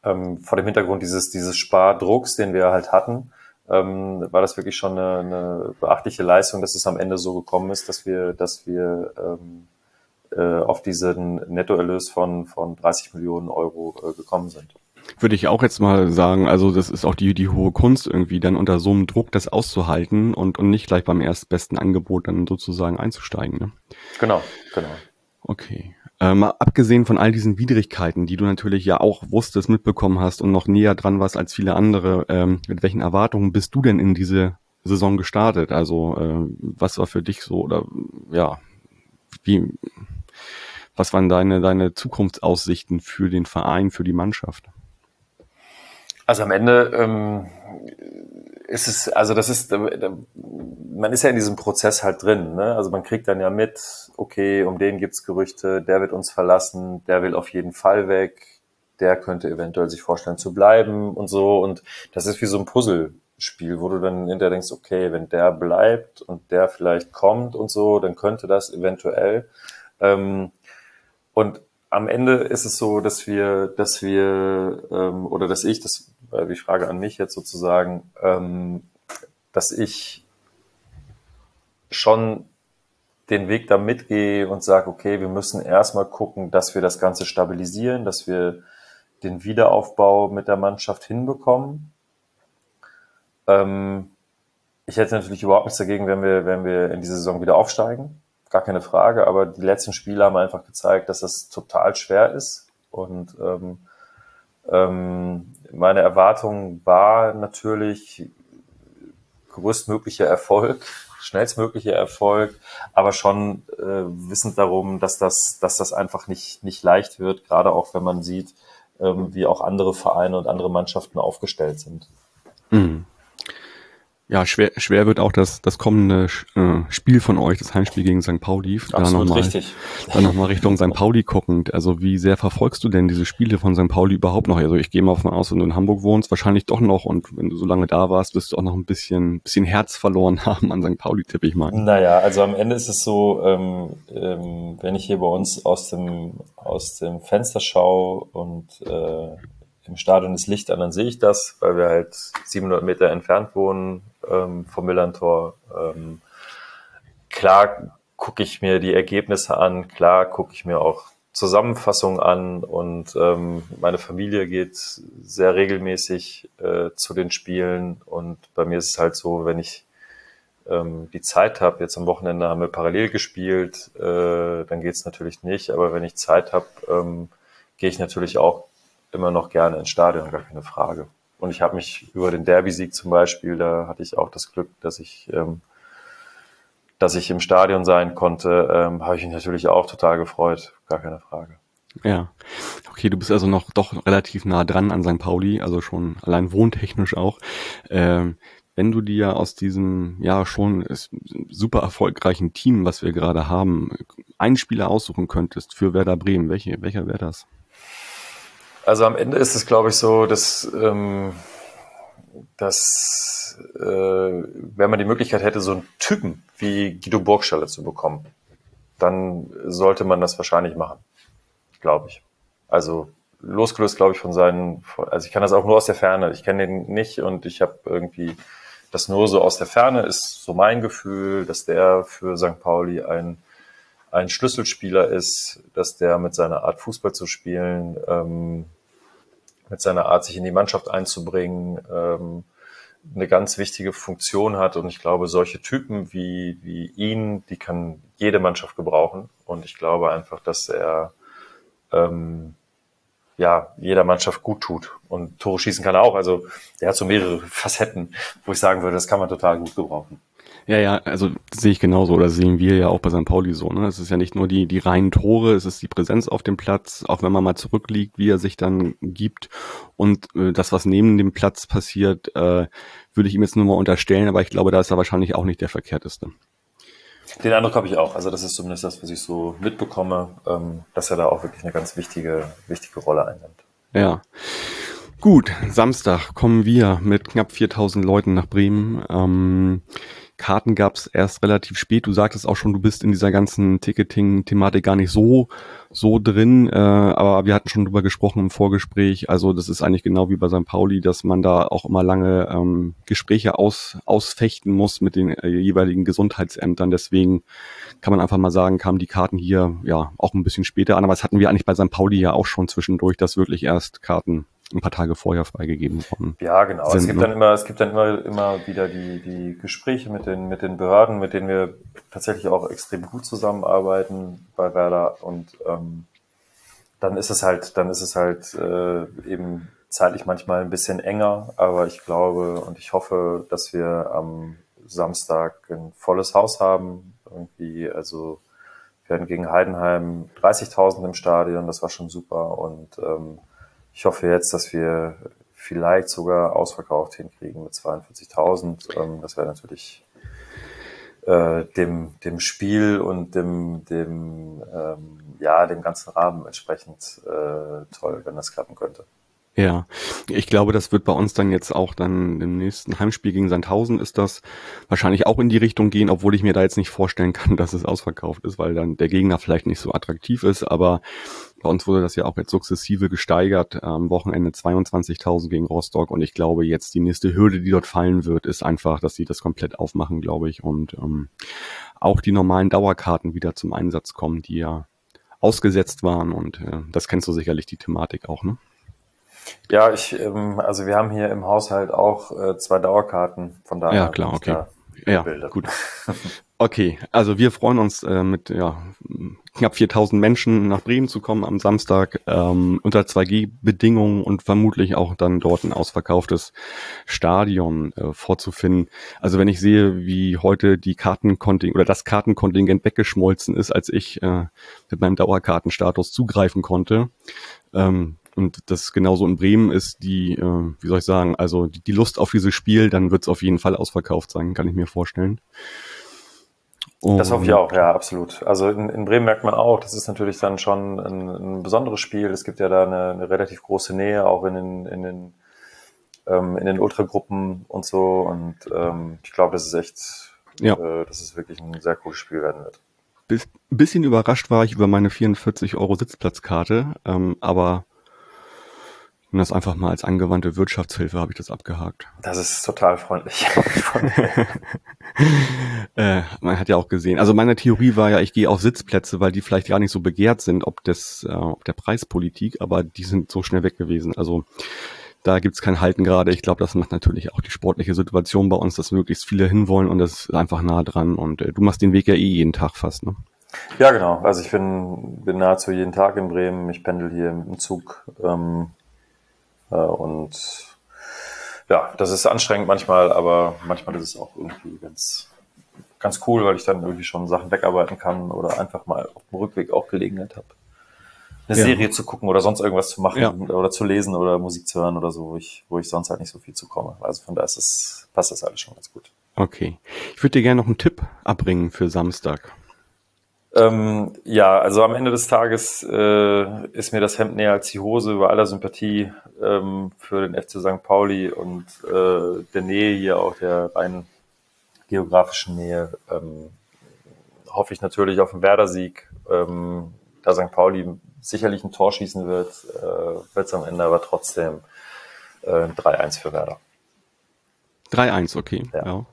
ähm, vor dem Hintergrund dieses, dieses Spardrucks, den wir halt hatten, ähm, war das wirklich schon eine, eine beachtliche Leistung, dass es am Ende so gekommen ist, dass wir, dass wir ähm, äh, auf diesen Nettoerlös von, von 30 Millionen Euro äh, gekommen sind. Würde ich auch jetzt mal sagen, also das ist auch die, die hohe Kunst irgendwie, dann unter so einem Druck das auszuhalten und, und nicht gleich beim erstbesten Angebot dann sozusagen einzusteigen. Ne? Genau, genau. Okay. Ähm, abgesehen von all diesen Widrigkeiten, die du natürlich ja auch wusstest, mitbekommen hast und noch näher dran warst als viele andere, ähm, mit welchen Erwartungen bist du denn in diese Saison gestartet? Also äh, was war für dich so oder ja, wie, was waren deine, deine Zukunftsaussichten für den Verein, für die Mannschaft? Also am Ende ähm, ist es, also das ist, man ist ja in diesem Prozess halt drin. Ne? Also man kriegt dann ja mit, okay, um den gibt's Gerüchte, der wird uns verlassen, der will auf jeden Fall weg, der könnte eventuell sich vorstellen zu bleiben und so. Und das ist wie so ein Puzzlespiel, wo du dann hinterher denkst, okay, wenn der bleibt und der vielleicht kommt und so, dann könnte das eventuell. Ähm, und am Ende ist es so, dass wir, dass wir ähm, oder dass ich, das war die Frage an mich jetzt sozusagen, ähm, dass ich schon den Weg da mitgehe und sage, okay, wir müssen erstmal gucken, dass wir das Ganze stabilisieren, dass wir den Wiederaufbau mit der Mannschaft hinbekommen. Ähm, ich hätte natürlich überhaupt nichts dagegen, wenn wir, wenn wir in diese Saison wieder aufsteigen gar keine Frage, aber die letzten Spiele haben einfach gezeigt, dass das total schwer ist. Und ähm, ähm, meine Erwartung war natürlich größtmöglicher Erfolg, schnellstmöglicher Erfolg, aber schon äh, wissend darum, dass das, dass das einfach nicht, nicht leicht wird, gerade auch wenn man sieht, ähm, wie auch andere Vereine und andere Mannschaften aufgestellt sind. Mhm. Ja, schwer, schwer wird auch das, das kommende äh, Spiel von euch, das Heimspiel gegen St. Pauli. Absolut da noch mal, richtig. Dann nochmal Richtung St. Pauli guckend. Also wie sehr verfolgst du denn diese Spiele von St. Pauli überhaupt noch? Also ich gehe mal davon aus, wenn du in Hamburg wohnst, wahrscheinlich doch noch. Und wenn du so lange da warst, wirst du auch noch ein bisschen, bisschen Herz verloren [laughs] haben an St. Pauli, tippe ich mal. Naja, also am Ende ist es so, ähm, ähm, wenn ich hier bei uns aus dem, aus dem Fenster schaue und äh, im Stadion ist Licht an, dann sehe ich das, weil wir halt 700 Meter entfernt wohnen ähm, vom Millantor. Ähm, klar gucke ich mir die Ergebnisse an, klar gucke ich mir auch Zusammenfassungen an und ähm, meine Familie geht sehr regelmäßig äh, zu den Spielen und bei mir ist es halt so, wenn ich ähm, die Zeit habe, jetzt am Wochenende haben wir parallel gespielt, äh, dann geht's natürlich nicht, aber wenn ich Zeit habe, ähm, gehe ich natürlich auch immer noch gerne ins Stadion, gar keine Frage. Und ich habe mich über den Derby-Sieg zum Beispiel, da hatte ich auch das Glück, dass ich, ähm, dass ich im Stadion sein konnte, ähm, habe ich mich natürlich auch total gefreut, gar keine Frage. Ja, okay, du bist also noch doch relativ nah dran an St. Pauli, also schon allein wohntechnisch auch. Ähm, wenn du dir aus diesem ja schon super erfolgreichen Team, was wir gerade haben, einen Spieler aussuchen könntest für Werder Bremen, welche, welcher wäre das? Also am Ende ist es, glaube ich, so, dass, ähm, dass äh, wenn man die Möglichkeit hätte, so einen Typen wie Guido Burgstaller zu bekommen, dann sollte man das wahrscheinlich machen, glaube ich. Also losgelöst, glaube ich, von seinen, also ich kann das auch nur aus der Ferne, ich kenne den nicht und ich habe irgendwie das nur so aus der Ferne, ist so mein Gefühl, dass der für St. Pauli ein ein Schlüsselspieler ist, dass der mit seiner Art Fußball zu spielen, ähm, mit seiner Art sich in die Mannschaft einzubringen, ähm, eine ganz wichtige Funktion hat. Und ich glaube, solche Typen wie, wie ihn, die kann jede Mannschaft gebrauchen. Und ich glaube einfach, dass er ähm, ja jeder Mannschaft gut tut. Und Tore schießen kann er auch. Also er hat so mehrere [laughs] Facetten, wo ich sagen würde, das kann man total gut gebrauchen. Ja, ja, also sehe ich genauso oder sehen wir ja auch bei St. Pauli so. Ne? Es ist ja nicht nur die, die reinen Tore, es ist die Präsenz auf dem Platz, auch wenn man mal zurückliegt, wie er sich dann gibt. Und äh, das, was neben dem Platz passiert, äh, würde ich ihm jetzt nur mal unterstellen, aber ich glaube, da ist er wahrscheinlich auch nicht der verkehrteste. Den Eindruck habe ich auch. Also das ist zumindest das, was ich so mitbekomme, ähm, dass er da auch wirklich eine ganz wichtige, wichtige Rolle einnimmt. Ja. Gut, Samstag kommen wir mit knapp 4000 Leuten nach Bremen. Ähm, Karten gab es erst relativ spät. Du sagtest auch schon, du bist in dieser ganzen Ticketing-Thematik gar nicht so so drin, äh, aber wir hatten schon drüber gesprochen im Vorgespräch. Also das ist eigentlich genau wie bei St. Pauli, dass man da auch immer lange ähm, Gespräche aus, ausfechten muss mit den äh, jeweiligen Gesundheitsämtern. Deswegen kann man einfach mal sagen, kamen die Karten hier ja auch ein bisschen später an. Aber das hatten wir eigentlich bei St. Pauli ja auch schon zwischendurch, dass wirklich erst Karten ein paar Tage vorher freigegeben worden. Ja, genau. Sind, es gibt ne? dann immer, es gibt dann immer, immer wieder die, die Gespräche mit den, mit den Behörden, mit denen wir tatsächlich auch extrem gut zusammenarbeiten bei Werder und ähm, dann ist es halt, dann ist es halt äh, eben zeitlich manchmal ein bisschen enger, aber ich glaube und ich hoffe, dass wir am Samstag ein volles Haus haben. Irgendwie, also wir hatten gegen Heidenheim 30.000 im Stadion, das war schon super und ähm, ich hoffe jetzt, dass wir vielleicht sogar ausverkauft hinkriegen mit 42.000. Ähm, das wäre natürlich äh, dem, dem Spiel und dem, dem, ähm, ja, dem ganzen Rahmen entsprechend äh, toll, wenn das klappen könnte. Ja, ich glaube, das wird bei uns dann jetzt auch dann im nächsten Heimspiel gegen Sandhausen ist das wahrscheinlich auch in die Richtung gehen, obwohl ich mir da jetzt nicht vorstellen [laughs] kann, dass es ausverkauft ist, weil dann der Gegner vielleicht nicht so attraktiv ist, aber bei uns wurde das ja auch jetzt sukzessive gesteigert, am Wochenende 22.000 gegen Rostock. Und ich glaube jetzt die nächste Hürde, die dort fallen wird, ist einfach, dass sie das komplett aufmachen, glaube ich, und ähm, auch die normalen Dauerkarten wieder zum Einsatz kommen, die ja ausgesetzt waren. Und äh, das kennst du sicherlich die Thematik auch, ne? Ja, ich, ähm, also wir haben hier im Haushalt auch äh, zwei Dauerkarten, von daher. Ja, klar, okay. Ja, Bilder. gut. [laughs] Okay, also wir freuen uns äh, mit ja, knapp 4000 Menschen nach Bremen zu kommen am Samstag ähm, unter 2G-Bedingungen und vermutlich auch dann dort ein ausverkauftes Stadion äh, vorzufinden. Also wenn ich sehe, wie heute die Kartenkontingent oder das Kartenkontingent weggeschmolzen ist, als ich äh, mit meinem Dauerkartenstatus zugreifen konnte, ähm, und das genauso in Bremen ist, die, äh, wie soll ich sagen, also die, die Lust auf dieses Spiel, dann wird es auf jeden Fall ausverkauft sein, kann ich mir vorstellen. Und das hoffe ich auch, ja, absolut. Also in, in, Bremen merkt man auch, das ist natürlich dann schon ein, ein besonderes Spiel. Es gibt ja da eine, eine, relativ große Nähe, auch in den, in den, ähm, in den Ultragruppen und so. Und ähm, ich glaube, das ist echt, ja. äh, dass es wirklich ein sehr cooles Spiel werden wird. Ein bisschen überrascht war ich über meine 44 Euro Sitzplatzkarte, ähm, aber und das einfach mal als angewandte Wirtschaftshilfe habe ich das abgehakt. Das ist total freundlich. [laughs] äh, man hat ja auch gesehen. Also meine Theorie war ja, ich gehe auf Sitzplätze, weil die vielleicht gar nicht so begehrt sind, ob des, äh, ob der Preispolitik, aber die sind so schnell weg gewesen. Also da gibt's kein Halten gerade. Ich glaube, das macht natürlich auch die sportliche Situation bei uns, dass möglichst viele hinwollen und das ist einfach nah dran. Und äh, du machst den Weg ja eh jeden Tag fast, ne? Ja, genau. Also ich bin, bin nahezu jeden Tag in Bremen. Ich pendel hier im Zug ähm, äh, und ja, das ist anstrengend manchmal, aber manchmal ist es auch irgendwie ganz, ganz cool, weil ich dann irgendwie schon Sachen wegarbeiten kann oder einfach mal auf dem Rückweg auch Gelegenheit habe, eine ja. Serie zu gucken oder sonst irgendwas zu machen ja. oder zu lesen oder Musik zu hören oder so, wo ich, wo ich sonst halt nicht so viel zu komme. Also von da ist es, passt das alles schon ganz gut. Okay. Ich würde dir gerne noch einen Tipp abbringen für Samstag. Ähm, ja, also am Ende des Tages äh, ist mir das Hemd näher als die Hose über aller Sympathie ähm, für den FC St. Pauli und äh, der Nähe hier auch der rein geografischen Nähe. Ähm, hoffe ich natürlich auf einen Werder-Sieg. Ähm, da St. Pauli sicherlich ein Tor schießen wird, äh, wird es am Ende aber trotzdem äh, 3-1 für Werder. 3-1, okay. Ja. ja.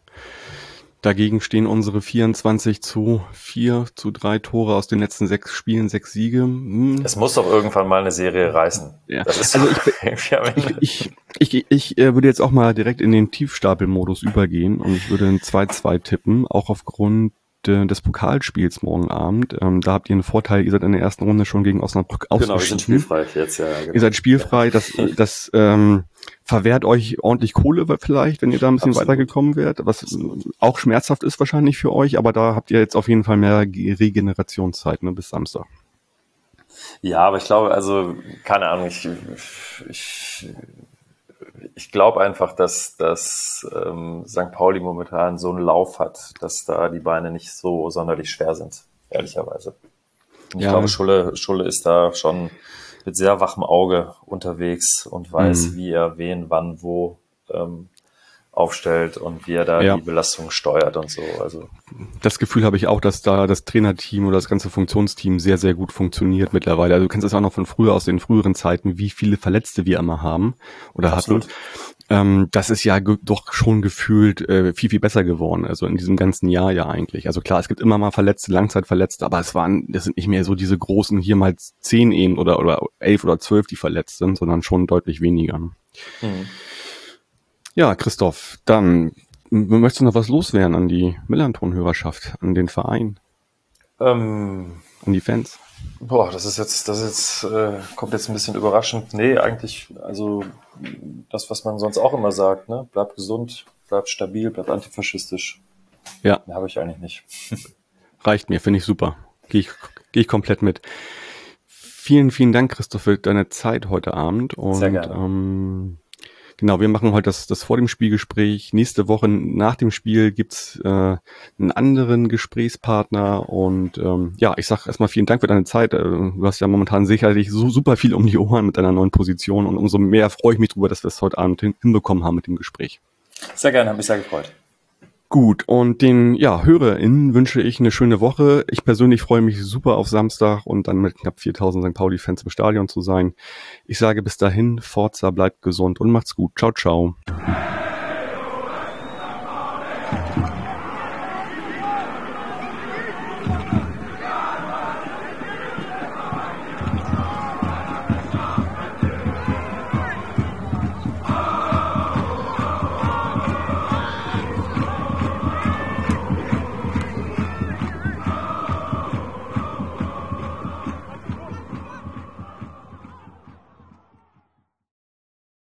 Dagegen stehen unsere 24 zu 4 zu 3 Tore aus den letzten sechs Spielen, sechs Siege. Hm. Es muss doch irgendwann mal eine Serie reißen. Ja. also [laughs] ich, ich, ich, ich, äh, würde jetzt auch mal direkt in den Tiefstapelmodus übergehen und ich würde ein 2-2 tippen, auch aufgrund des Pokalspiels morgen Abend. Ähm, da habt ihr einen Vorteil, ihr seid in der ersten Runde schon gegen Osnabrück ausgeschieden. Genau, wir sind spielfrei jetzt, ja. Genau. Ihr seid spielfrei, das, das ähm, verwehrt euch ordentlich Kohle vielleicht, wenn ihr da ein bisschen Absolut. weitergekommen wärt, was auch schmerzhaft ist wahrscheinlich für euch, aber da habt ihr jetzt auf jeden Fall mehr Regenerationszeit ne, bis Samstag. Ja, aber ich glaube, also, keine Ahnung, ich, ich ich glaube einfach, dass, dass ähm, St. Pauli momentan so einen Lauf hat, dass da die Beine nicht so sonderlich schwer sind, ehrlicherweise. Und ich ja. glaube, Schulle, Schulle ist da schon mit sehr wachem Auge unterwegs und weiß, mhm. wie er wen, wann, wo ähm, aufstellt und wie er da ja. die Belastung steuert und so. Also das Gefühl habe ich auch, dass da das Trainerteam oder das ganze Funktionsteam sehr, sehr gut funktioniert mittlerweile. Also du kennst das auch noch von früher aus den früheren Zeiten, wie viele Verletzte wir immer haben oder Absolut. hatten. Ähm, das ist ja doch schon gefühlt äh, viel, viel besser geworden. Also in diesem ganzen Jahr ja eigentlich. Also klar, es gibt immer mal Verletzte, Langzeitverletzte, aber es waren, das sind nicht mehr so diese großen hier mal zehn eben oder, oder elf oder zwölf, die verletzt sind, sondern schon deutlich weniger. Mhm. Ja, Christoph, dann möchtest du noch was loswerden an die Millanton-Hörerschaft, an den Verein? Ähm, an die Fans? Boah, das ist jetzt, das ist jetzt, äh, kommt jetzt ein bisschen überraschend. Nee, eigentlich, also das, was man sonst auch immer sagt, ne? Bleib gesund, bleib stabil, bleib antifaschistisch. Ja. Habe ich eigentlich nicht. [laughs] Reicht mir, finde ich super. Gehe ich, geh ich komplett mit. Vielen, vielen Dank, Christoph, für deine Zeit heute Abend. Und, Sehr gerne. Ähm, Genau, wir machen heute das, das vor dem Spielgespräch. Nächste Woche nach dem Spiel gibt's äh, einen anderen Gesprächspartner. Und ähm, ja, ich sag erstmal vielen Dank für deine Zeit. Äh, du hast ja momentan sicherlich so super viel um die Ohren mit deiner neuen Position. Und umso mehr freue ich mich drüber, dass wir es heute Abend hin, hinbekommen haben mit dem Gespräch. Sehr gerne, habe mich sehr gefreut. Gut, und den ja, HörerInnen wünsche ich eine schöne Woche. Ich persönlich freue mich super auf Samstag und dann mit knapp 4000 St. Pauli-Fans im Stadion zu sein. Ich sage bis dahin, Forza bleibt gesund und macht's gut. Ciao, ciao.